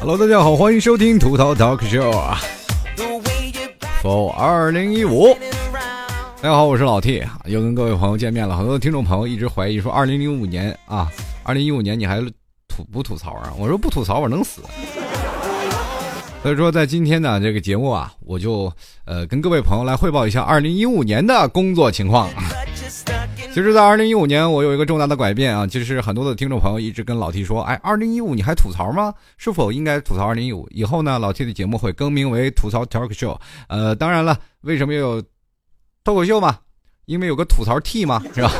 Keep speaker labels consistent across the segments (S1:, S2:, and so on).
S1: Hello，大家好，欢迎收听吐槽 Talk Show 啊，For 二零一五。大家好，我是老 T，又跟各位朋友见面了。很多听众朋友一直怀疑说，二零零五年啊，二零一五年你还吐不吐槽啊？我说不吐槽我能死。所以说，在今天呢这个节目啊，我就呃跟各位朋友来汇报一下二零一五年的工作情况。其实，在二零一五年，我有一个重大的改变啊。其实，很多的听众朋友一直跟老 T 说：“哎，二零一五你还吐槽吗？是否应该吐槽二零一五？以后呢，老 T 的节目会更名为吐槽 Talk Show。呃，当然了，为什么有？脱口秀嘛，因为有个吐槽 T 嘛，是吧？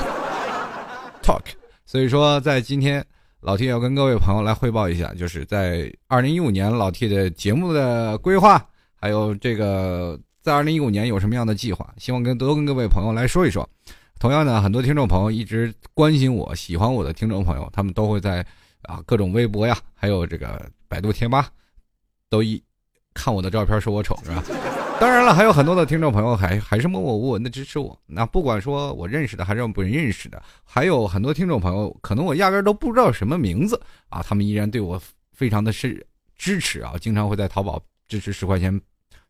S1: Talk，所以说在今天，老 T 要跟各位朋友来汇报一下，就是在二零一五年老 T 的节目的规划，还有这个在二零一五年有什么样的计划，希望跟多跟各位朋友来说一说。同样呢，很多听众朋友一直关心我、喜欢我的听众朋友，他们都会在啊各种微博呀，还有这个百度贴吧，都一看我的照片说我丑，是吧？当然了，还有很多的听众朋友还还是默默无闻的支持我。那不管说我认识的还是不认识的，还有很多听众朋友，可能我压根都不知道什么名字啊，他们依然对我非常的是支持啊，经常会在淘宝支持十块钱。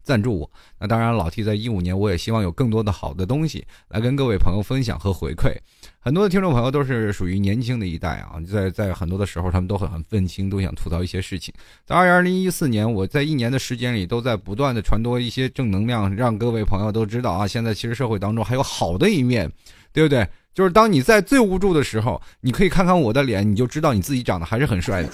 S1: 赞助我，那当然，老 T 在一五年，我也希望有更多的好的东西来跟各位朋友分享和回馈。很多的听众朋友都是属于年轻的一代啊，在 在很多的时候，他们都很很愤青，都想吐槽一些事情。在二零一四年，我在一年的时间里，都在不断的传播一些正能量，让各位朋友都知道啊，现在其实社会当中还有好的一面，对不对？就是当你在最无助的时候，你可以看看我的脸，你就知道你自己长得还是很帅的。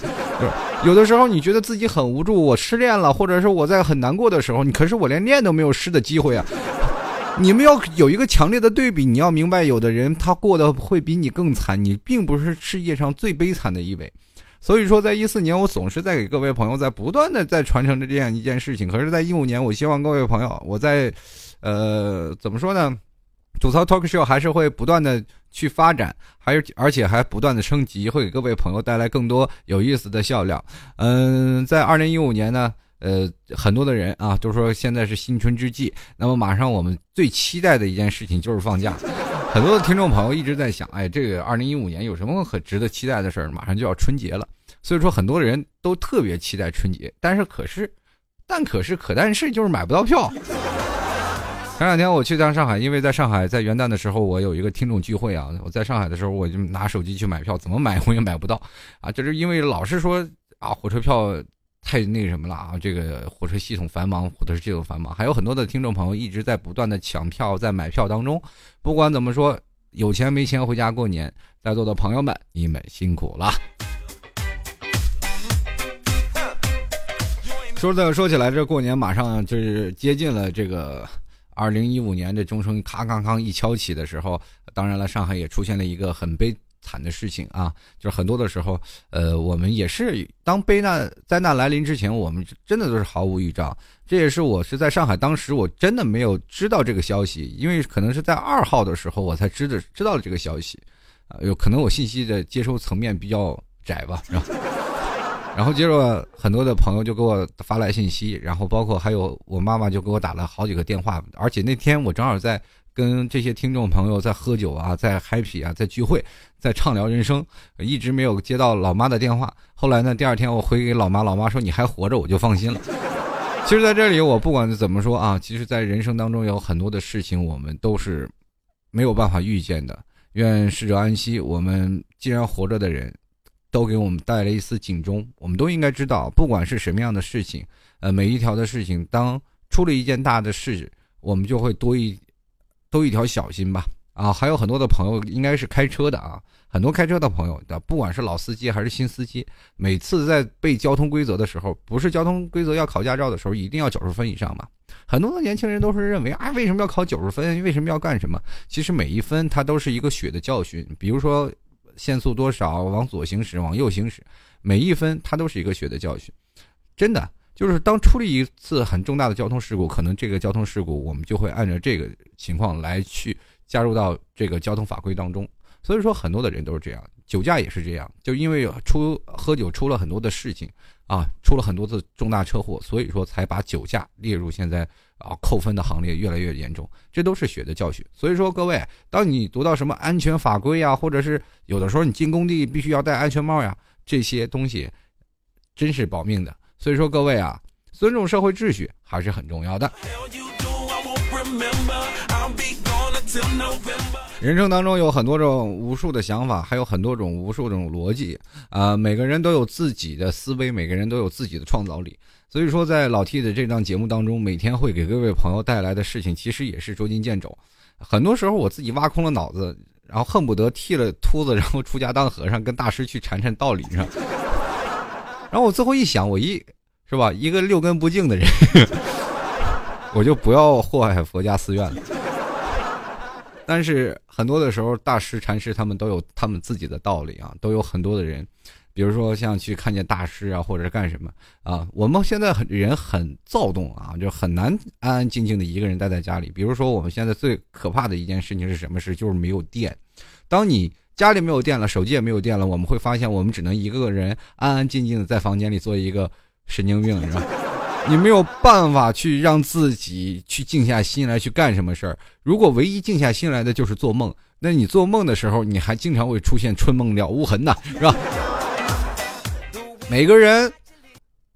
S1: 有的时候你觉得自己很无助，我失恋了，或者是我在很难过的时候，你可是我连恋都没有失的机会啊。你们要有一个强烈的对比，你要明白，有的人他过得会比你更惨，你并不是世界上最悲惨的一位。所以说，在一四年，我总是在给各位朋友在不断的在传承着这样一件事情。可是，在一五年，我希望各位朋友，我在，呃，怎么说呢？吐槽 talk show 还是会不断的去发展，还有而且还不断的升级，会给各位朋友带来更多有意思的笑料。嗯，在二零一五年呢，呃，很多的人啊都说现在是新春之际，那么马上我们最期待的一件事情就是放假。很多的听众朋友一直在想，哎，这个二零一五年有什么可值得期待的事儿？马上就要春节了，所以说很多人都特别期待春节，但是可是，但可是可但是就是买不到票。前两天我去趟上海，因为在上海在元旦的时候，我有一个听众聚会啊。我在上海的时候，我就拿手机去买票，怎么买我也买不到啊。就是因为老是说啊，火车票太那什么了啊，这个火车系统繁忙，火车系统繁忙，还有很多的听众朋友一直在不断的抢票，在买票当中。不管怎么说，有钱没钱回家过年，在座的朋友们，你们辛苦了。说的说起来，这过年马上就是接近了，这个。二零一五年这钟声咔咔咔一敲起的时候，当然了，上海也出现了一个很悲惨的事情啊，就是很多的时候，呃，我们也是当悲难灾难来临之前，我们真的都是毫无预兆。这也是我是在上海，当时我真的没有知道这个消息，因为可能是在二号的时候我才知道知道了这个消息，啊，有可能我信息的接收层面比较窄吧，是吧？然后接着很多的朋友就给我发来信息，然后包括还有我妈妈就给我打了好几个电话，而且那天我正好在跟这些听众朋友在喝酒啊，在 happy 啊，在聚会，在畅聊人生，一直没有接到老妈的电话。后来呢，第二天我回给老妈，老妈说你还活着，我就放心了。其实在这里，我不管怎么说啊，其实，在人生当中有很多的事情，我们都是没有办法预见的。愿逝者安息。我们既然活着的人。都给我们带来一丝警钟，我们都应该知道，不管是什么样的事情，呃，每一条的事情，当出了一件大的事，我们就会多一多一条小心吧。啊，还有很多的朋友应该是开车的啊，很多开车的朋友的，不管是老司机还是新司机，每次在背交通规则的时候，不是交通规则要考驾照的时候，一定要九十分以上嘛。很多的年轻人都是认为，啊，为什么要考九十分？为什么要干什么？其实每一分它都是一个血的教训，比如说。限速多少？往左行驶，往右行驶，每一分它都是一个血的教训。真的，就是当出了一次很重大的交通事故，可能这个交通事故我们就会按照这个情况来去加入到这个交通法规当中。所以说，很多的人都是这样，酒驾也是这样，就因为出喝酒出了很多的事情啊，出了很多次重大车祸，所以说才把酒驾列入现在啊扣分的行列，越来越严重。这都是血的教训。所以说，各位，当你读到什么安全法规呀，或者是有的时候你进工地必须要戴安全帽呀，这些东西真是保命的。所以说，各位啊，尊重社会秩序还是很重要的。人生当中有很多种无数的想法，还有很多种无数种逻辑啊！每个人都有自己的思维，每个人都有自己的创造力。所以说，在老 T 的这档节目当中，每天会给各位朋友带来的事情，其实也是捉襟见肘。很多时候，我自己挖空了脑子，然后恨不得剃了秃子，然后出家当和尚，跟大师去禅禅道理上。然后我最后一想，我一是吧，一个六根不净的人，我就不要祸害佛家寺院了。但是很多的时候，大师、禅师他们都有他们自己的道理啊，都有很多的人，比如说像去看见大师啊，或者是干什么啊。我们现在很人很躁动啊，就很难安安静静的一个人待在家里。比如说我们现在最可怕的一件事情是什么事？就是没有电。当你家里没有电了，手机也没有电了，我们会发现我们只能一个人安安静静的在房间里做一个神经病，是吧？你没有办法去让自己去静下心来去干什么事儿。如果唯一静下心来的就是做梦，那你做梦的时候，你还经常会出现春梦了无痕呐，是吧？每个人。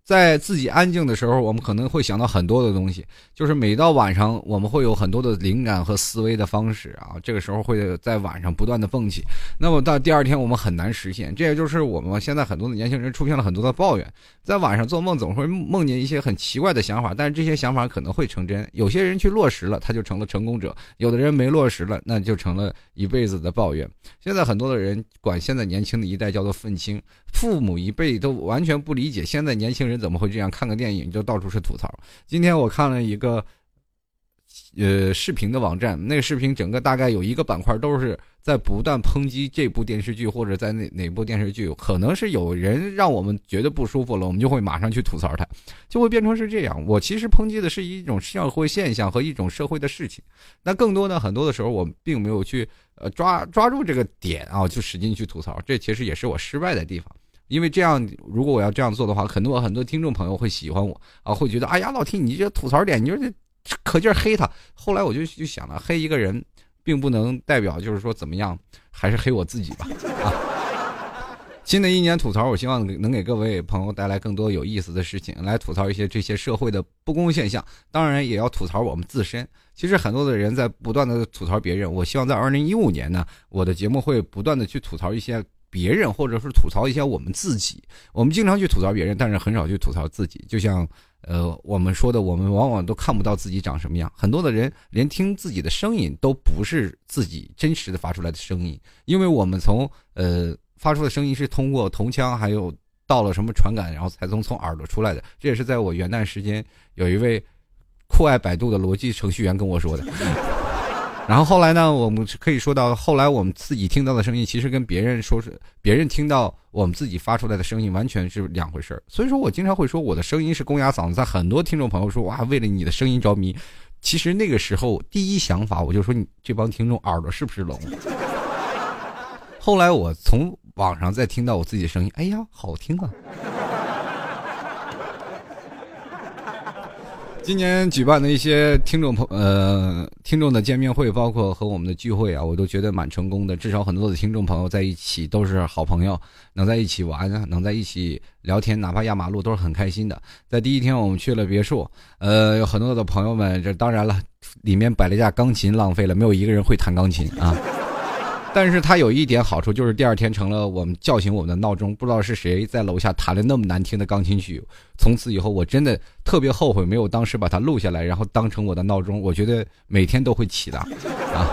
S1: 在自己安静的时候，我们可能会想到很多的东西。就是每到晚上，我们会有很多的灵感和思维的方式啊。这个时候会在晚上不断的蹦起，那么到第二天我们很难实现。这也就是我们现在很多的年轻人出现了很多的抱怨，在晚上做梦总会梦见一些很奇怪的想法，但是这些想法可能会成真。有些人去落实了，他就成了成功者；有的人没落实了，那就成了一辈子的抱怨。现在很多的人管现在年轻的一代叫做愤青，父母一辈都完全不理解现在年轻人。怎么会这样？看个电影就到处是吐槽。今天我看了一个，呃，视频的网站，那个视频整个大概有一个板块都是在不断抨击这部电视剧，或者在哪哪部电视剧，可能是有人让我们觉得不舒服了，我们就会马上去吐槽它，就会变成是这样。我其实抨击的是一种社会现象和一种社会的事情，那更多的很多的时候，我并没有去呃抓抓住这个点啊，就使劲去吐槽，这其实也是我失败的地方。因为这样，如果我要这样做的话，很多很多听众朋友会喜欢我啊，会觉得哎呀，老 T 你这吐槽点，你说这可劲儿黑他。后来我就就想了，黑一个人，并不能代表就是说怎么样，还是黑我自己吧。啊，新的一年吐槽，我希望能给各位朋友带来更多有意思的事情，来吐槽一些这些社会的不公现象，当然也要吐槽我们自身。其实很多的人在不断的吐槽别人，我希望在二零一五年呢，我的节目会不断的去吐槽一些。别人或者是吐槽一下我们自己，我们经常去吐槽别人，但是很少去吐槽自己。就像，呃，我们说的，我们往往都看不到自己长什么样。很多的人连听自己的声音都不是自己真实的发出来的声音，因为我们从呃发出的声音是通过铜腔，还有到了什么传感，然后才从从耳朵出来的。这也是在我元旦时间有一位酷爱百度的逻辑程序员跟我说的。然后后来呢？我们可以说到，后来我们自己听到的声音，其实跟别人说是别人听到我们自己发出来的声音，完全是两回事儿。所以说我经常会说，我的声音是公鸭嗓子。在很多听众朋友说哇，为了你的声音着迷，其实那个时候第一想法我就说，你这帮听众耳朵是不是聋？后来我从网上再听到我自己的声音，哎呀，好听啊！今年举办的一些听众朋呃听众的见面会，包括和我们的聚会啊，我都觉得蛮成功的。至少很多的听众朋友在一起都是好朋友，能在一起玩，能在一起聊天，哪怕压马路都是很开心的。在第一天我们去了别墅，呃，有很多的朋友们，这当然了，里面摆了一架钢琴，浪费了，没有一个人会弹钢琴啊。但是它有一点好处，就是第二天成了我们叫醒我们的闹钟。不知道是谁在楼下弹了那么难听的钢琴曲，从此以后我真的特别后悔没有当时把它录下来，然后当成我的闹钟。我觉得每天都会起的 啊。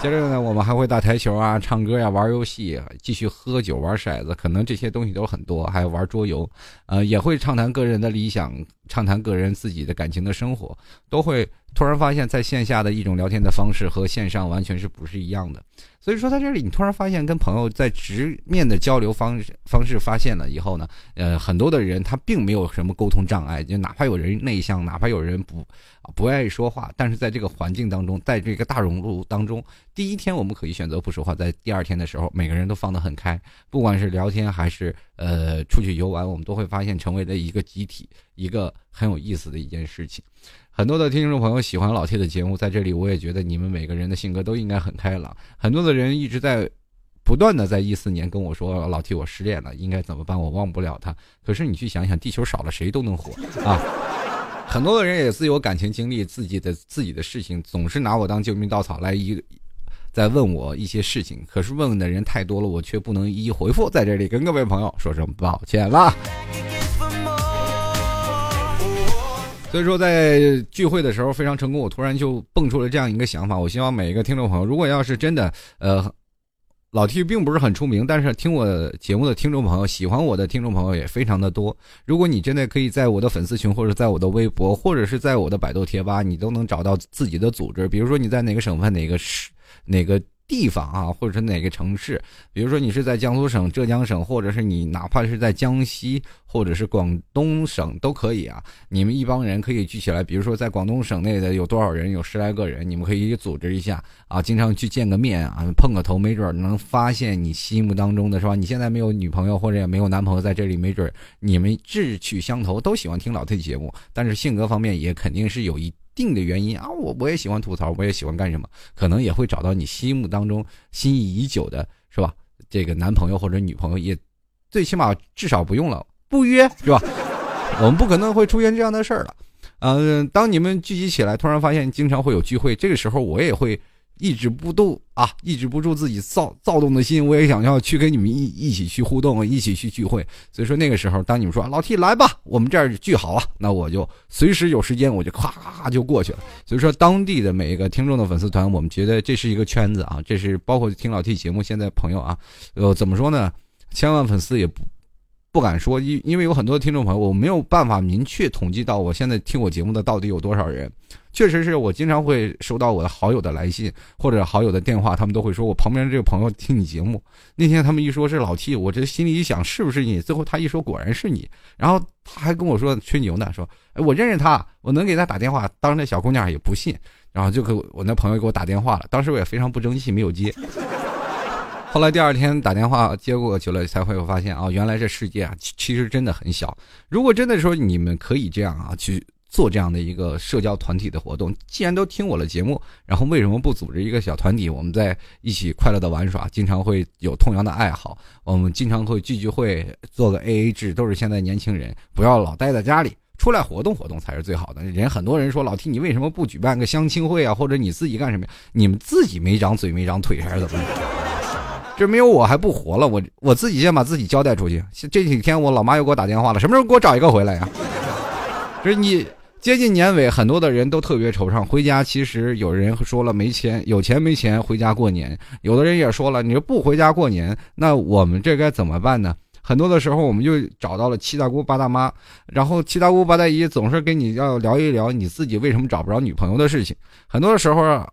S1: 接着呢，我们还会打台球啊、唱歌呀、玩游戏、继续喝酒、玩骰子，可能这些东西都很多，还有玩桌游，呃，也会畅谈个人的理想，畅谈个人自己的感情的生活，都会突然发现，在线下的一种聊天的方式和线上完全是不是一样的。所以说，在这里你突然发现，跟朋友在直面的交流方式方式发现了以后呢，呃，很多的人他并没有什么沟通障碍，就哪怕有人内向，哪怕有人不不爱说话，但是在这个环境当中，在这个大熔炉当中，第一天我们可以选择不说话，在第二天的时候，每个人都放得很开，不管是聊天还是呃出去游玩，我们都会发现成为了一个集体，一个很有意思的一件事情。很多的听众朋友喜欢老 T 的节目，在这里我也觉得你们每个人的性格都应该很开朗。很多的人一直在不断的在一四年跟我说：“老 T，我失恋了，应该怎么办？我忘不了他。”可是你去想想，地球少了谁都能活 啊！很多的人也自有感情经历，自己的自己的事情，总是拿我当救命稻草来一在问我一些事情。可是问问的人太多了，我却不能一一回复。在这里跟各位朋友说声抱歉啦。所以说，在聚会的时候非常成功，我突然就蹦出了这样一个想法。我希望每一个听众朋友，如果要是真的，呃，老 T 并不是很出名，但是听我节目的听众朋友，喜欢我的听众朋友也非常的多。如果你真的可以在我的粉丝群，或者在我的微博，或者是在我的百度贴吧，你都能找到自己的组织。比如说你在哪个省份，哪个市，哪个。地方啊，或者是哪个城市，比如说你是在江苏省、浙江省，或者是你哪怕是在江西或者是广东省都可以啊。你们一帮人可以聚起来，比如说在广东省内的有多少人，有十来个人，你们可以组织一下啊，经常去见个面啊，碰个头，没准能发现你心目当中的是吧？你现在没有女朋友或者也没有男朋友在这里，没准你们志趣相投，都喜欢听老 T 节目，但是性格方面也肯定是有一。定的原因啊，我我也喜欢吐槽，我也喜欢干什么，可能也会找到你心目当中心仪已久的，是吧？这个男朋友或者女朋友，也最起码至少不用了，不约是吧？我们不可能会出现这样的事儿了。嗯，当你们聚集起来，突然发现经常会有聚会，这个时候我也会。抑制不住啊，抑制不住自己躁躁动的心，我也想要去跟你们一一起去互动，一起去聚会。所以说那个时候，当你们说老 T 来吧，我们这儿聚好了，那我就随时有时间，我就咔咔就过去了。所以说当地的每一个听众的粉丝团，我们觉得这是一个圈子啊，这是包括听老 T 节目现在朋友啊，呃，怎么说呢？千万粉丝也不。不敢说，因因为有很多听众朋友，我没有办法明确统计到我现在听我节目的到底有多少人。确实是我经常会收到我的好友的来信或者好友的电话，他们都会说我旁边这个朋友听你节目。那天他们一说是老 T，我这心里一想是不是你？最后他一说果然是你，然后他还跟我说吹牛呢，说哎我认识他，我能给他打电话。当时那小姑娘也不信，然后就给我那朋友给我打电话了。当时我也非常不争气，没有接。后来第二天打电话接过去了，才会发现啊，原来这世界啊，其实真的很小。如果真的说你们可以这样啊去做这样的一个社交团体的活动，既然都听我的节目，然后为什么不组织一个小团体，我们在一起快乐的玩耍，经常会有同样的爱好，我们经常会聚聚会，做个 A A 制，都是现在年轻人，不要老待在家里，出来活动活动才是最好的。人很多人说老 T，你为什么不举办个相亲会啊？或者你自己干什么呀？你们自己没长嘴没长腿还是怎么？这没有我还不活了，我我自己先把自己交代出去。这几天我老妈又给我打电话了，什么时候给我找一个回来呀？这你接近年尾，很多的人都特别惆怅。回家其实有人说了没钱，有钱没钱回家过年。有的人也说了，你说不回家过年，那我们这该怎么办呢？很多的时候，我们就找到了七大姑八大妈，然后七大姑八大姨总是跟你要聊一聊你自己为什么找不着女朋友的事情。很多的时候，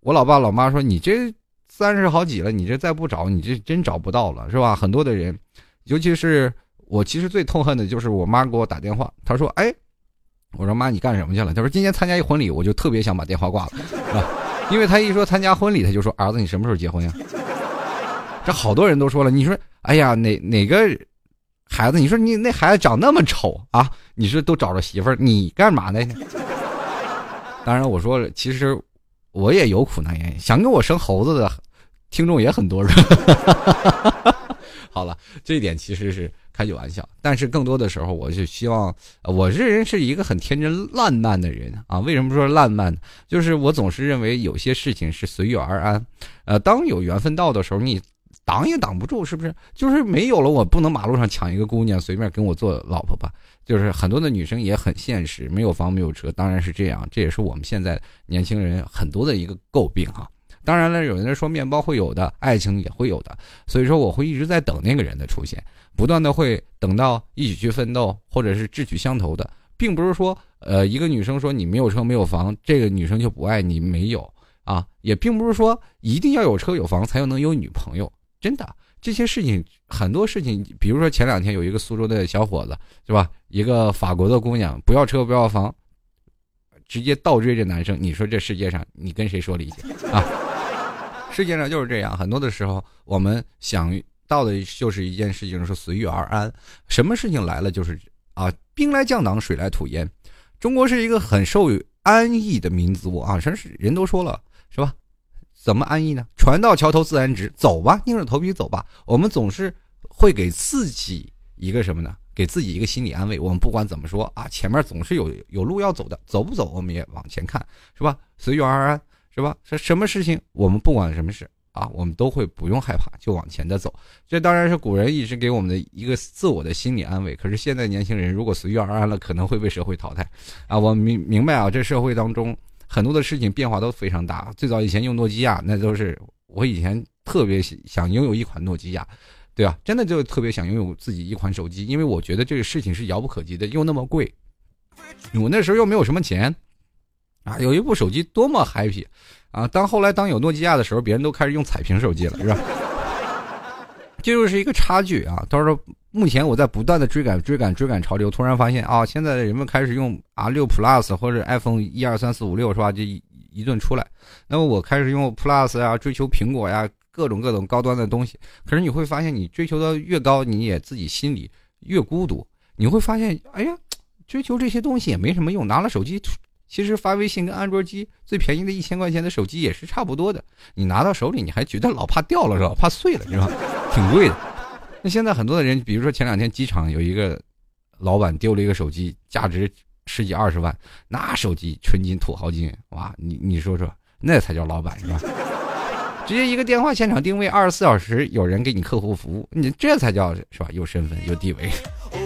S1: 我老爸老妈说你这。三十好几了，你这再不找，你这真找不到了，是吧？很多的人，尤其是我，其实最痛恨的就是我妈给我打电话，她说：“哎，我说妈，你干什么去了？”他说：“今天参加一婚礼，我就特别想把电话挂了，啊？因为他一说参加婚礼，他就说儿子，你什么时候结婚呀？这好多人都说了，你说，哎呀，哪哪个孩子？你说你那孩子长那么丑啊？你说都找着媳妇儿，你干嘛呢？当然，我说其实我也有苦难言，想给我生猴子的。”听众也很多，这一点其实是开句玩笑，但是更多的时候，我就希望，我这人是一个很天真烂漫的人啊。为什么说烂漫？就是我总是认为有些事情是随遇而安。呃，当有缘分到的时候，你挡也挡不住，是不是？就是没有了，我不能马路上抢一个姑娘随便跟我做老婆吧？就是很多的女生也很现实，没有房没有车，当然是这样。这也是我们现在年轻人很多的一个诟病哈。当然了，有人说面包会有的，爱情也会有的，所以说我会一直在等那个人的出现，不断的会等到一起去奋斗，或者是志趣相投的，并不是说呃，一个女生说你没有车没有房，这个女生就不爱你没有啊，也并不是说一定要有车有房才能有女朋友，真的。这些事情很多事情，比如说前两天有一个苏州的小伙子是吧，一个法国的姑娘不要车不要房，直接倒追这男生，你说这世界上你跟谁说理去啊？世界上就是这样，很多的时候我们想到的就是一件事情是随遇而安，什么事情来了就是啊，兵来将挡，水来土掩。中国是一个很受安逸的民族啊，真是人都说了是吧？怎么安逸呢？船到桥头自然直，走吧，硬着头皮走吧。我们总是会给自己一个什么呢？给自己一个心理安慰。我们不管怎么说啊，前面总是有有路要走的，走不走我们也往前看，是吧？随遇而安。是吧？是什么事情？我们不管什么事啊，我们都会不用害怕，就往前的走。这当然是古人一直给我们的一个自我的心理安慰。可是现在年轻人如果随遇而安了，可能会被社会淘汰啊！我明明白啊，这社会当中很多的事情变化都非常大。最早以前用诺基亚，那都是我以前特别想拥有一款诺基亚，对吧？真的就特别想拥有自己一款手机，因为我觉得这个事情是遥不可及的，又那么贵，我那时候又没有什么钱。啊，有一部手机多么 happy，啊！当后来当有诺基亚的时候，别人都开始用彩屏手机了，是吧？这就是一个差距啊！到时候目前我在不断的追赶、追赶、追赶潮流，突然发现啊，现在的人们开始用 R 六 Plus 或者 iPhone 一二三四五六是吧？这一一顿出来，那么我开始用 Plus 呀，追求苹果呀，各种各种高端的东西。可是你会发现，你追求的越高，你也自己心里越孤独。你会发现，哎呀，追求这些东西也没什么用，拿了手机。其实发微信跟安卓机最便宜的一千块钱的手机也是差不多的，你拿到手里你还觉得老怕掉了是吧？怕碎了是吧？挺贵的。那现在很多的人，比如说前两天机场有一个老板丢了一个手机，价值十几二十万，那手机纯金土豪金，哇，你你说说，那才叫老板是吧？直接一个电话现场定位，二十四小时有人给你客户服务，你这才叫是吧？有身份有地位。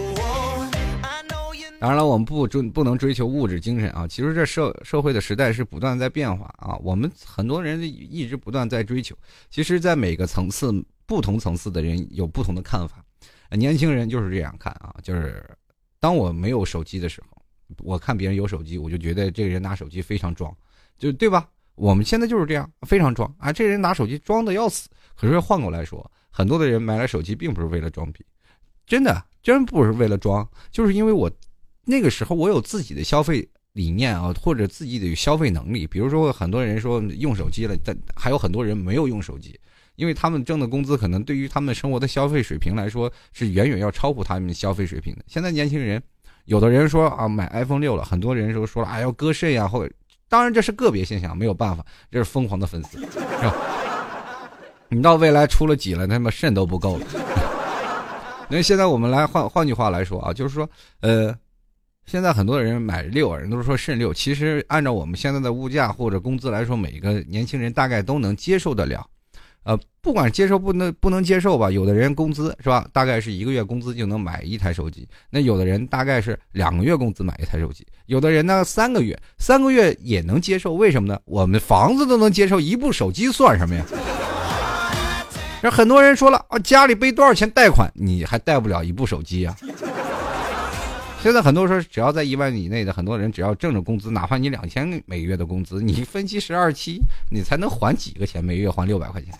S1: 当然了，我们不追不能追求物质精神啊。其实这社社会的时代是不断在变化啊。我们很多人一直不断在追求。其实，在每个层次、不同层次的人有不同的看法。年轻人就是这样看啊，就是当我没有手机的时候，我看别人有手机，我就觉得这个人拿手机非常装，就对吧？我们现在就是这样，非常装啊。这人拿手机装的要死。可是换过来说，很多的人买了手机并不是为了装逼，真的真不是为了装，就是因为我。那个时候我有自己的消费理念啊，或者自己的消费能力。比如说，很多人说用手机了，但还有很多人没有用手机，因为他们挣的工资可能对于他们生活的消费水平来说是远远要超乎他们消费水平的。现在年轻人，有的人说啊买 iPhone 六了，很多人说说了啊要割肾呀，或者当然这是个别现象，没有办法，这是疯狂的粉丝，你到未来出了几了，他妈肾都不够了。那现在我们来换换句话来说啊，就是说呃。现在很多人买六，人都是说肾六。其实按照我们现在的物价或者工资来说，每个年轻人大概都能接受得了。呃，不管接受不能不能接受吧，有的人工资是吧，大概是一个月工资就能买一台手机。那有的人大概是两个月工资买一台手机，有的人呢三个月，三个月也能接受。为什么呢？我们房子都能接受，一部手机算什么呀？那很多人说了啊，家里背多少钱贷款，你还贷不了一部手机呀？现在很多说，只要在一万以内的很多人，只要挣着工资，哪怕你两千每个月的工资，你分期十二期，你才能还几个钱？每月还六百块钱。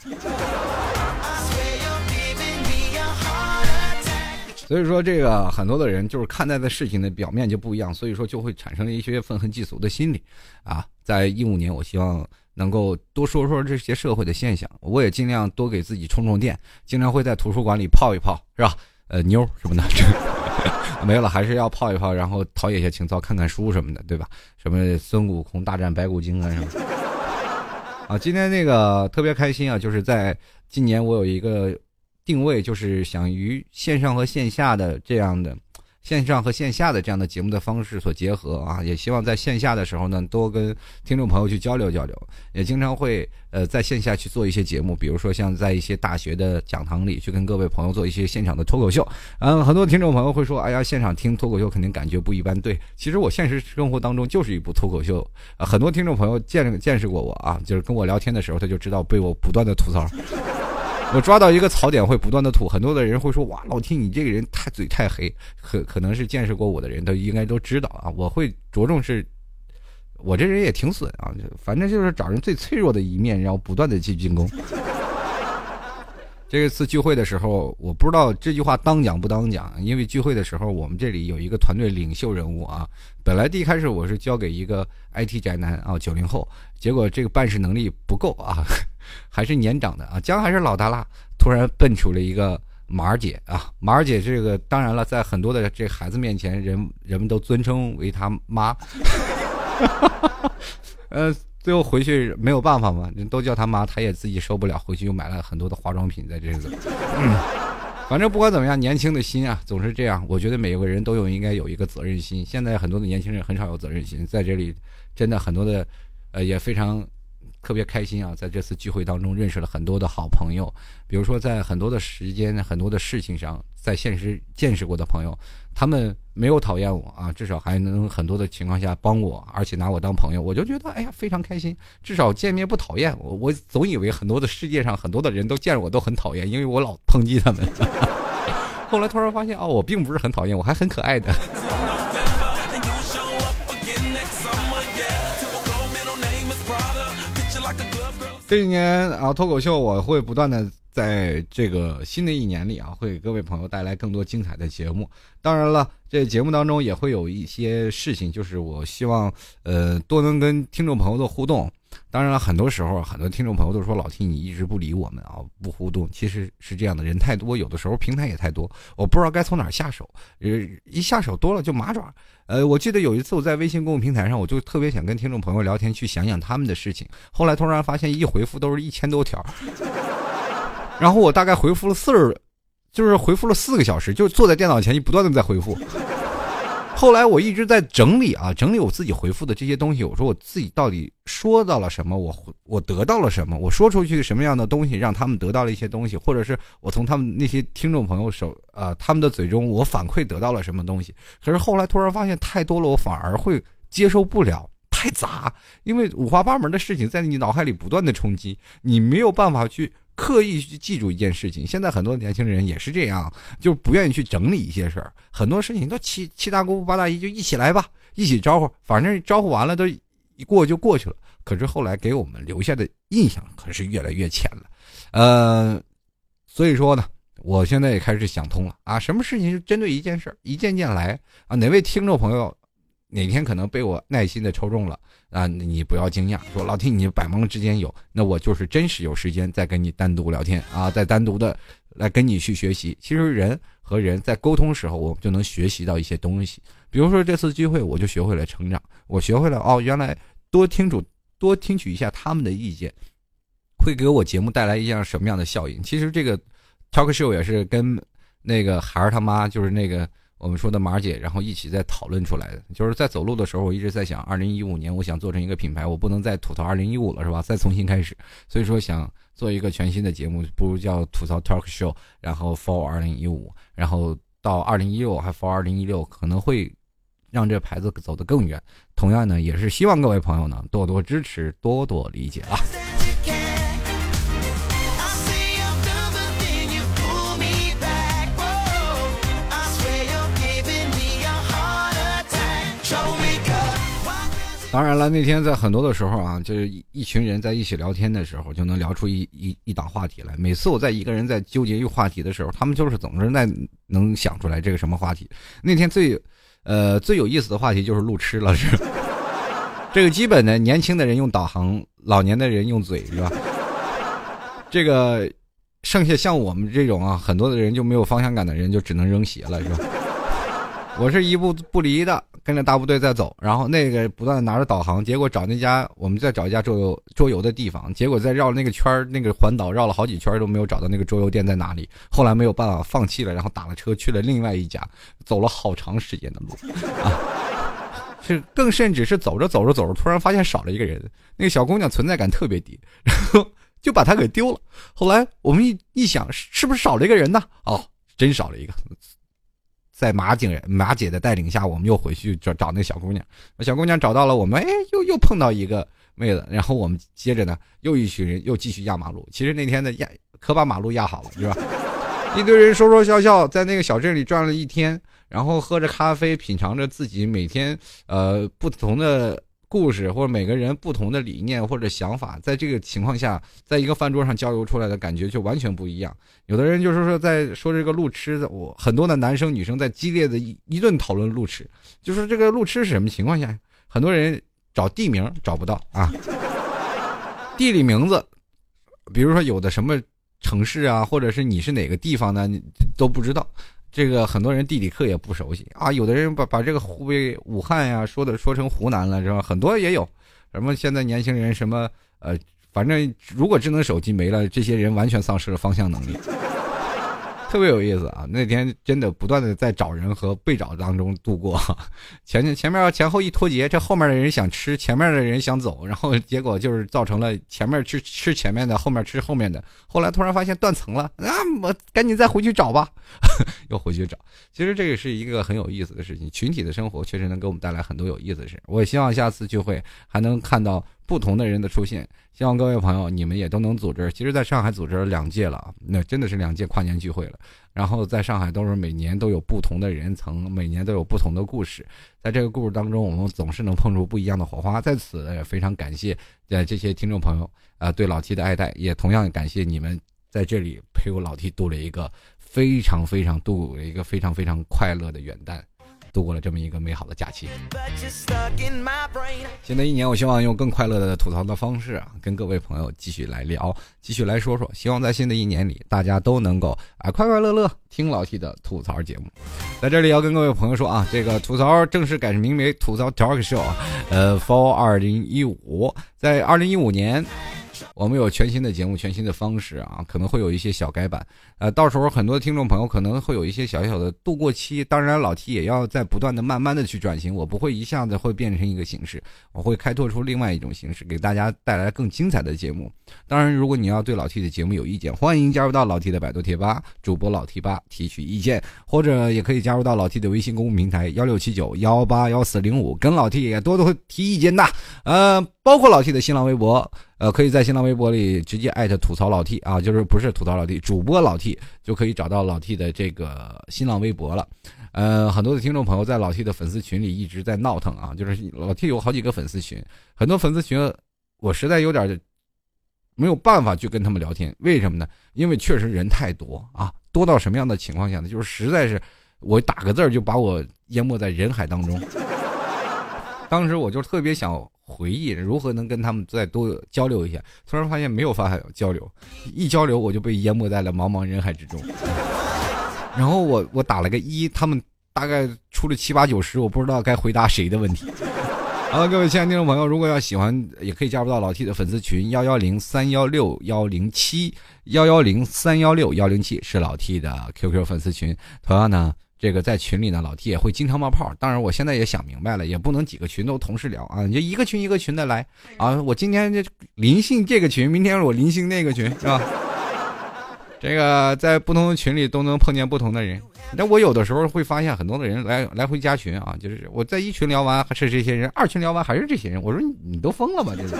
S1: 所以说，这个很多的人就是看待的事情的表面就不一样，所以说就会产生了一些愤恨嫉俗的心理啊。在一五年，我希望能够多说说这些社会的现象，我也尽量多给自己充充电，经常会在图书馆里泡一泡，是吧？呃，妞什么的。没有了，还是要泡一泡，然后陶冶一下情操，看看书什么的，对吧？什么孙悟空大战白骨精啊什么？啊，今天那个特别开心啊，就是在今年我有一个定位，就是想于线上和线下的这样的。线上和线下的这样的节目的方式所结合啊，也希望在线下的时候呢，多跟听众朋友去交流交流。也经常会呃在线下去做一些节目，比如说像在一些大学的讲堂里去跟各位朋友做一些现场的脱口秀。嗯，很多听众朋友会说，哎呀，现场听脱口秀肯定感觉不一般。对，其实我现实生活当中就是一部脱口秀。很多听众朋友见见识过我啊，就是跟我聊天的时候，他就知道被我不断的吐槽。我抓到一个槽点会不断的吐，很多的人会说哇，老 T 你这个人太嘴太黑，可可能是见识过我的人都应该都知道啊，我会着重是，我这人也挺损啊，反正就是找人最脆弱的一面，然后不断的去进攻。这次聚会的时候，我不知道这句话当讲不当讲，因为聚会的时候我们这里有一个团队领袖人物啊，本来第一开始我是交给一个 IT 宅男啊，九零后，结果这个办事能力不够啊，还是年长的啊，姜还是老大辣，突然蹦出了一个马儿姐啊，马儿姐这个当然了，在很多的这孩子面前，人人们都尊称为她妈，呃。最后回去没有办法嘛，人都叫他妈，他也自己受不了，回去又买了很多的化妆品在这个。嗯，反正不管怎么样，年轻的心啊总是这样。我觉得每个人都有应该有一个责任心。现在很多的年轻人很少有责任心，在这里真的很多的，呃也非常特别开心啊，在这次聚会当中认识了很多的好朋友。比如说在很多的时间、很多的事情上，在现实见识过的朋友。他们没有讨厌我啊，至少还能很多的情况下帮我，而且拿我当朋友，我就觉得哎呀非常开心。至少见面不讨厌我，我总以为很多的世界上很多的人都见着我都很讨厌，因为我老抨击他们。后来突然发现哦，我并不是很讨厌，我还很可爱的。这一年啊，脱口秀我会不断的。在这个新的一年里啊，会给各位朋友带来更多精彩的节目。当然了，这节目当中也会有一些事情，就是我希望呃多能跟听众朋友的互动。当然了，很多时候很多听众朋友都说老 T 你一直不理我们啊，不互动。其实是这样的，人太多，有的时候平台也太多，我不知道该从哪下手。呃，一下手多了就麻爪。呃，我记得有一次我在微信公众平台上，我就特别想跟听众朋友聊天，去想想他们的事情。后来突然发现一回复都是一千多条。然后我大概回复了四十，就是回复了四个小时，就坐在电脑前就不断的在回复。后来我一直在整理啊，整理我自己回复的这些东西。我说我自己到底说到了什么？我我得到了什么？我说出去什么样的东西让他们得到了一些东西，或者是我从他们那些听众朋友手啊他们的嘴中我反馈得到了什么东西？可是后来突然发现太多了，我反而会接受不了，太杂，因为五花八门的事情在你脑海里不断的冲击，你没有办法去。刻意去记住一件事情，现在很多年轻人也是这样，就不愿意去整理一些事儿。很多事情都七七大姑八大姨就一起来吧，一起招呼，反正招呼完了都一过就过去了。可是后来给我们留下的印象可是越来越浅了，呃，所以说呢，我现在也开始想通了啊，什么事情就针对一件事儿，一件件来啊。哪位听众朋友哪天可能被我耐心的抽中了？啊，你不要惊讶，说老天你百忙之间有，那我就是真实有时间再跟你单独聊天啊，再单独的来跟你去学习。其实人和人在沟通时候，我们就能学习到一些东西。比如说这次聚会，我就学会了成长，我学会了哦，原来多听主多听取一下他们的意见，会给我节目带来一样什么样的效应。其实这个 talk show 也是跟那个孩儿他妈，就是那个。我们说的马姐，然后一起在讨论出来的，就是在走路的时候，我一直在想，二零一五年我想做成一个品牌，我不能再吐槽二零一五了，是吧？再重新开始，所以说想做一个全新的节目，不如叫吐槽 talk show，然后 for 二零一五，然后到二零一六还 for 二零一六，可能会让这牌子走得更远。同样呢，也是希望各位朋友呢多多支持，多多理解啊。当然了，那天在很多的时候啊，就是一群人在一起聊天的时候，就能聊出一一一档话题来。每次我在一个人在纠结一个话题的时候，他们就是总是在能想出来这个什么话题。那天最，呃最有意思的话题就是路痴了，是。这个基本的，年轻的人用导航，老年的人用嘴，是吧？这个，剩下像我们这种啊，很多的人就没有方向感的人，就只能扔鞋了，是吧？我是一步不离的。跟着大部队在走，然后那个不断的拿着导航，结果找那家我们再找一家桌游桌游的地方，结果在绕那个圈那个环岛绕了好几圈都没有找到那个桌游店在哪里。后来没有办法放弃了，然后打了车去了另外一家，走了好长时间的路啊！是更甚至是走着走着走着，突然发现少了一个人，那个小姑娘存在感特别低，然后就把她给丢了。后来我们一一想，是不是少了一个人呢？哦，真少了一个。在马景马姐的带领下，我们又回去找找那小姑娘。那小姑娘找到了我们，哎，又又碰到一个妹子，然后我们接着呢，又一群人又继续压马路。其实那天的压可把马路压好了，是吧？一堆人说说笑笑，在那个小镇里转了一天，然后喝着咖啡，品尝着自己每天呃不同的故事，或者每个人不同的理念或者想法，在这个情况下，在一个饭桌上交流出来的感觉就完全不一样。有的人就是说在说这个路痴的，我很多的男生女生在激烈的一一顿讨论路痴，就是这个路痴是什么情况下，很多人找地名找不到啊，地理名字，比如说有的什么。城市啊，或者是你是哪个地方呢？都不知道。这个很多人地理课也不熟悉啊。有的人把把这个湖北武汉呀说的说成湖南了，是吧？很多也有。什么现在年轻人什么呃，反正如果智能手机没了，这些人完全丧失了方向能力。特别有意思啊！那天真的不断的在找人和被找当中度过，前前面前后一脱节，这后面的人想吃，前面的人想走，然后结果就是造成了前面吃吃前面的，后面吃后面的。后来突然发现断层了，啊，我赶紧再回去找吧，又回去找。其实这也是一个很有意思的事情，群体的生活确实能给我们带来很多有意思的事。我希望下次聚会还能看到。不同的人的出现，希望各位朋友你们也都能组织。其实，在上海组织了两届了，那真的是两届跨年聚会了。然后，在上海都是每年都有不同的人层，每年都有不同的故事。在这个故事当中，我们总是能碰出不一样的火花。在此，也非常感谢呃这些听众朋友啊对老 T 的爱戴，也同样感谢你们在这里陪我老 T 度了一个非常非常度了一个非常非常快乐的元旦。度过了这么一个美好的假期。新的一年，我希望用更快乐的吐槽的方式啊，跟各位朋友继续来聊，继续来说说。希望在新的一年里，大家都能够啊快快乐乐听老 T 的吐槽节目。在这里要跟各位朋友说啊，这个吐槽正式改名为吐槽 Talk Show，呃，For 二零一五，在二零一五年。我们有全新的节目，全新的方式啊，可能会有一些小改版，呃，到时候很多听众朋友可能会有一些小小的度过期。当然，老 T 也要在不断的、慢慢的去转型，我不会一下子会变成一个形式，我会开拓出另外一种形式，给大家带来更精彩的节目。当然，如果你要对老 T 的节目有意见，欢迎加入到老 T 的百度贴吧，主播老 T 吧提取意见，或者也可以加入到老 T 的微信公众平台幺六七九幺八幺四零五，跟老 T 也多多提意见的，呃，包括老 T 的新浪微博。呃，可以在新浪微博里直接艾特吐槽老 T 啊，就是不是吐槽老 T，主播老 T 就可以找到老 T 的这个新浪微博了。呃，很多的听众朋友在老 T 的粉丝群里一直在闹腾啊，就是老 T 有好几个粉丝群，很多粉丝群我实在有点没有办法去跟他们聊天，为什么呢？因为确实人太多啊，多到什么样的情况下呢？就是实在是我打个字就把我淹没在人海当中。当时我就特别想。回忆如何能跟他们再多交流一下？突然发现没有法交流，一交流我就被淹没在了茫茫人海之中。然后我我打了个一，他们大概出了七八九十，我不知道该回答谁的问题。好了，各位亲爱的听众朋友，如果要喜欢，也可以加入到老 T 的粉丝群幺幺零三幺六幺零七幺幺零三幺六幺零七是老 T 的 QQ 粉丝群。同样呢。这个在群里呢，老 T 也会经常冒泡。当然，我现在也想明白了，也不能几个群都同时聊啊，你就一个群一个群的来啊。我今天就临幸这个群，明天我临幸那个群，是吧？这个在不同的群里都能碰见不同的人。那我有的时候会发现很多的人来来回加群啊，就是我在一群聊完还是这些人，二群聊完还是这些人。我说你都疯了吧？这是。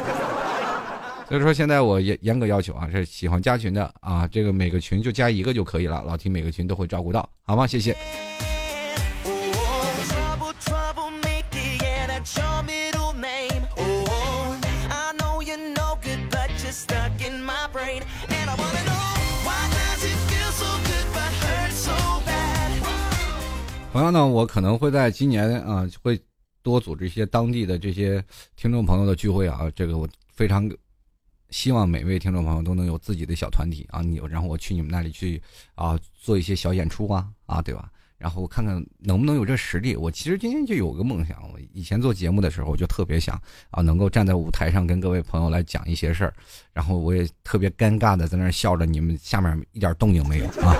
S1: 所以说现在我严严格要求啊，是喜欢加群的啊，这个每个群就加一个就可以了，老提每个群都会照顾到，好吗？谢谢。同样呢，我可能会在今年啊，会多组织一些当地的这些听众朋友的聚会啊，这个我非常。希望每位听众朋友都能有自己的小团体啊，你然后我去你们那里去啊，做一些小演出啊啊，对吧？然后我看看能不能有这实力。我其实今天就有个梦想，我以前做节目的时候，我就特别想啊，能够站在舞台上跟各位朋友来讲一些事儿。然后我也特别尴尬的在那笑着，你们下面一点动静没有啊。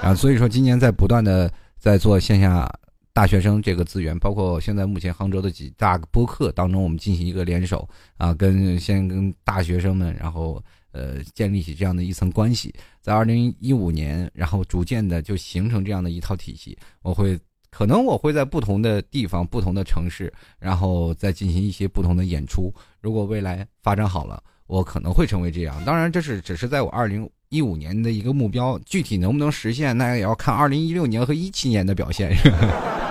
S1: 然后所以说，今年在不断的在做线下。大学生这个资源，包括现在目前杭州的几大播客当中，我们进行一个联手啊，跟先跟大学生们，然后呃建立起这样的一层关系，在二零一五年，然后逐渐的就形成这样的一套体系，我会。可能我会在不同的地方、不同的城市，然后再进行一些不同的演出。如果未来发展好了，我可能会成为这样。当然，这是只是在我二零一五年的一个目标，具体能不能实现，那也要看二零一六年和一七年的表现。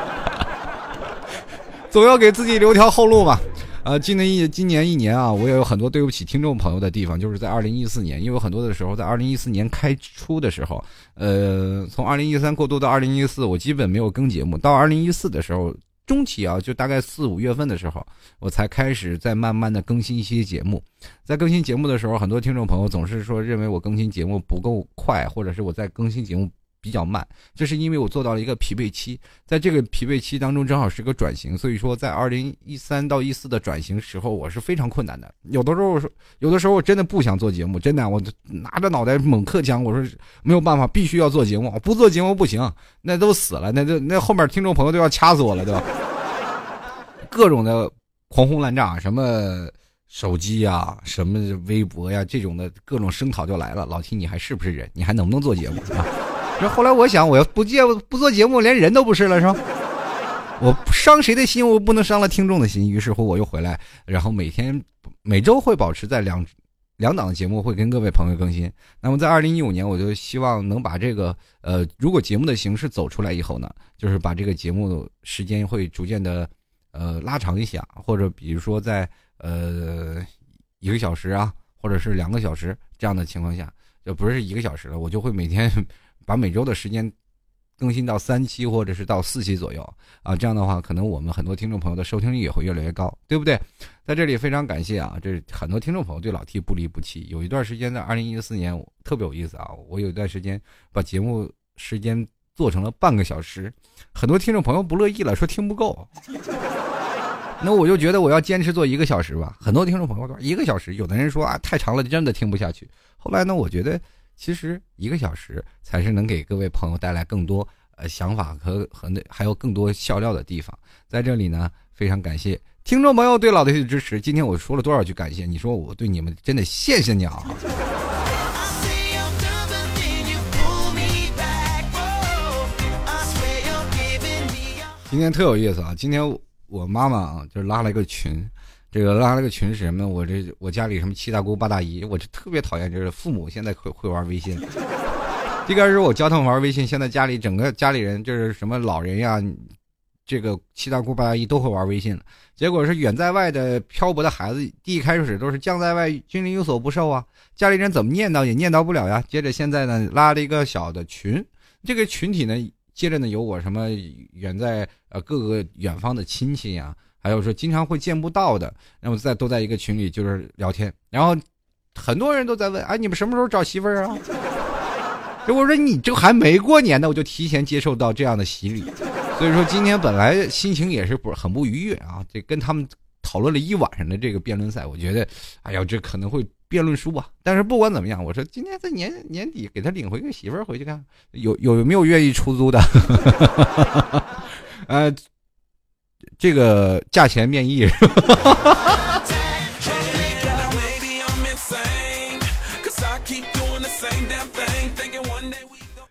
S1: 总要给自己留条后路嘛。呃，今年一今年一年啊，我也有很多对不起听众朋友的地方，就是在二零一四年，因为很多的时候在二零一四年开出的时候，呃，从二零一三过渡到二零一四，我基本没有更节目，到二零一四的时候中期啊，就大概四五月份的时候，我才开始在慢慢的更新一些节目，在更新节目的时候，很多听众朋友总是说认为我更新节目不够快，或者是我在更新节目。比较慢，这是因为我做到了一个疲惫期，在这个疲惫期当中，正好是个转型，所以说在二零一三到一四的转型时候，我是非常困难的。有的时候，有的时候我真的不想做节目，真的，我拿着脑袋猛磕墙，我说没有办法，必须要做节目，不做节目不行，那都死了，那就那后面听众朋友都要掐死我了，对吧？各种的狂轰滥炸，什么手机呀，什么微博呀，这种的各种声讨就来了。老提你还是不是人？你还能不能做节目？这后来我想，我要不接不做节目，连人都不是了，是吧？我伤谁的心，我不能伤了听众的心。于是乎，我又回来，然后每天每周会保持在两两档的节目会跟各位朋友更新。那么在二零一五年，我就希望能把这个呃，如果节目的形式走出来以后呢，就是把这个节目时间会逐渐的呃拉长一下，或者比如说在呃一个小时啊，或者是两个小时这样的情况下，就不是一个小时了，我就会每天。把每周的时间更新到三期或者是到四期左右啊，这样的话，可能我们很多听众朋友的收听率也会越来越高，对不对？在这里非常感谢啊，这很多听众朋友对老 T 不离不弃。有一段时间在二零一四年特别有意思啊，我有一段时间把节目时间做成了半个小时，很多听众朋友不乐意了，说听不够。那我就觉得我要坚持做一个小时吧。很多听众朋友说一个小时，有的人说啊太长了，真的听不下去。后来呢，我觉得。其实一个小时才是能给各位朋友带来更多呃想法和和那还有更多笑料的地方。在这里呢，非常感谢听众朋友对老 T 的支持。今天我说了多少句感谢？你说我对你们真的谢谢你啊！今天特有意思啊！今天我妈妈啊就拉了一个群。这个拉了个群是什么？我这我家里什么七大姑八大姨，我就特别讨厌，就是父母现在会会玩微信。一开始我教他们玩微信，现在家里整个家里人就是什么老人呀，这个七大姑八大姨都会玩微信。结果是远在外的漂泊的孩子，第一开始都是将在外，君临有所不受啊，家里人怎么念叨也念叨不了呀。接着现在呢，拉了一个小的群，这个群体呢，接着呢有我什么远在呃各个远方的亲戚呀。还有说经常会见不到的，那么在都在一个群里就是聊天，然后很多人都在问，哎，你们什么时候找媳妇儿啊？我说你这还没过年呢，我就提前接受到这样的洗礼，所以说今天本来心情也是不很不愉悦啊，这跟他们讨论了一晚上的这个辩论赛，我觉得，哎呀，这可能会辩论输吧。但是不管怎么样，我说今天在年年底给他领回个媳妇儿回去看，有有没有愿意出租的？呃。这个价钱面议。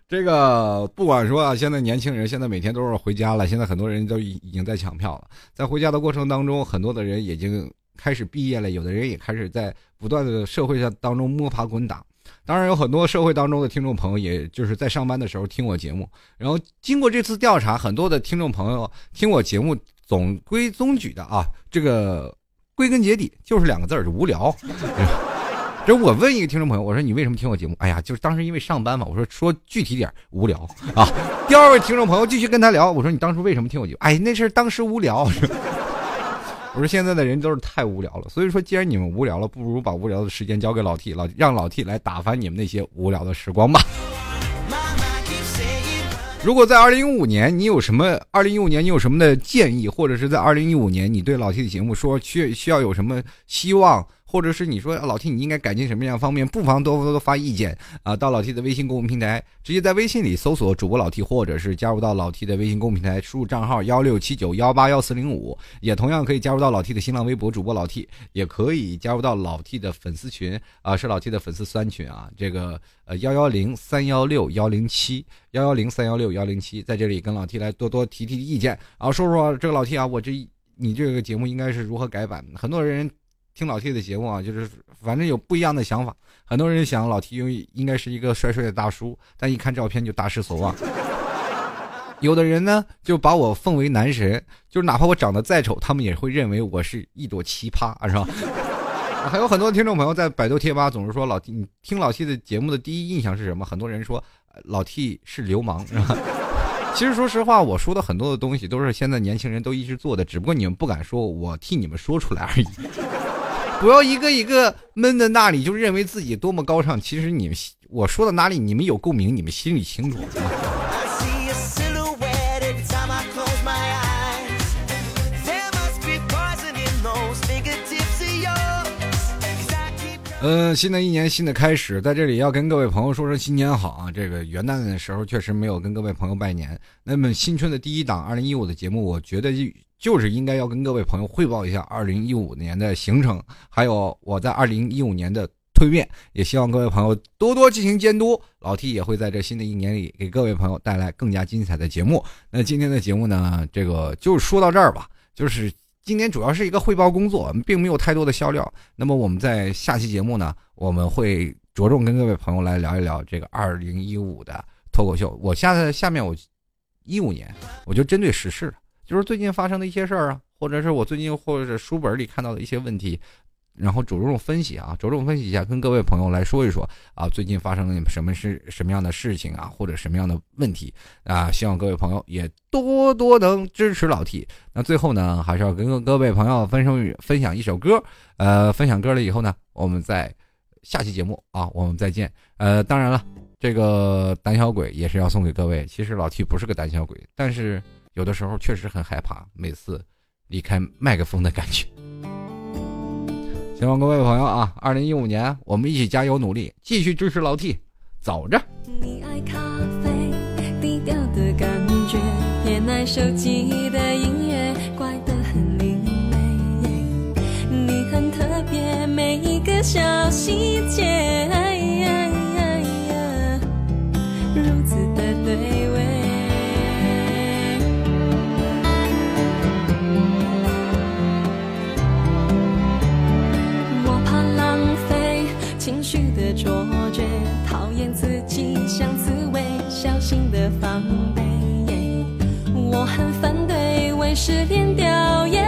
S1: 这个不管说啊，现在年轻人现在每天都是回家了，现在很多人都已已经在抢票了。在回家的过程当中，很多的人已经开始毕业了，有的人也开始在不断的社会上当中摸爬滚打。当然，有很多社会当中的听众朋友，也就是在上班的时候听我节目。然后经过这次调查，很多的听众朋友听我节目。总归宗矩的啊，这个归根结底就是两个字儿，就无聊。这我问一个听众朋友，我说你为什么听我节目？哎呀，就是当时因为上班嘛。我说说具体点，无聊啊。第二位听众朋友继续跟他聊，我说你当初为什么听我节目？哎，那是当时无聊。我说现在的人都是太无聊了，所以说既然你们无聊了，不如把无聊的时间交给老 T，老让老 T 来打发你们那些无聊的时光吧。如果在二零一五年你有什么二零一五年你有什么的建议，或者是在二零一五年你对老 T 的节目说需需要有什么希望，或者是你说老 T 你应该改进什么样方面，不妨多多发意见啊！到老 T 的微信公众平台，直接在微信里搜索主播老 T，或者是加入到老 T 的微信公众平台，输入账号幺六七九幺八幺四零五，也同样可以加入到老 T 的新浪微博主播老 T，也可以加入到老 T 的粉丝群啊，是老 T 的粉丝三群啊，这个呃幺幺零三幺六幺零七幺幺零三幺六幺零七，在这里跟老 T 来多多提提意见啊，说说这个老 T 啊，我这你这个节目应该是如何改版？很多人。听老 T 的节目啊，就是反正有不一样的想法。很多人想老 T 应应该是一个帅帅的大叔，但一看照片就大失所望。有的人呢就把我奉为男神，就是哪怕我长得再丑，他们也会认为我是一朵奇葩，是吧？还有很多听众朋友在百度贴吧总是说老 T，你听老 T 的节目的第一印象是什么？很多人说老 T 是流氓，是吧？其实说实话，我说的很多的东西都是现在年轻人都一直做的，只不过你们不敢说，我替你们说出来而已。不要一个一个闷在那里，就认为自己多么高尚。其实你们我说到哪里，你们有共鸣，你们心里清楚。嗯，新的一年新的开始，在这里要跟各位朋友说声新年好啊！这个元旦的时候确实没有跟各位朋友拜年。那么新春的第一档二零一五的节目，我觉得就就是应该要跟各位朋友汇报一下二零一五年的行程，还有我在二零一五年的蜕变，也希望各位朋友多多进行监督。老 T 也会在这新的一年里给各位朋友带来更加精彩的节目。那今天的节目呢，这个就说到这儿吧。就是今天主要是一个汇报工作，并没有太多的销料。那么我们在下期节目呢，我们会着重跟各位朋友来聊一聊这个二零一五的脱口秀。我下在下面我一五年，我就针对时事。就是最近发生的一些事儿啊，或者是我最近或者是书本里看到的一些问题，然后着重分析啊，着重分析一下，跟各位朋友来说一说啊，最近发生了什么是什么样的事情啊，或者什么样的问题啊，希望各位朋友也多多能支持老 T。那最后呢，还是要跟各位朋友分享分享一首歌，呃，分享歌了以后呢，我们在下期节目啊，我们再见。呃，当然了，这个胆小鬼也是要送给各位。其实老 T 不是个胆小鬼，但是。有的时候确实很害怕，每次离开麦克风的感觉。希望各位朋友啊，二零一五年我们一起加油努力，继续支持老 T，走着。你爱咖啡，低调的感觉，偏爱手机的音乐，怪得很另类。你很特别，每一个小细节，卓绝，讨厌自己像刺猬，小心的防备。我很反对为失恋掉眼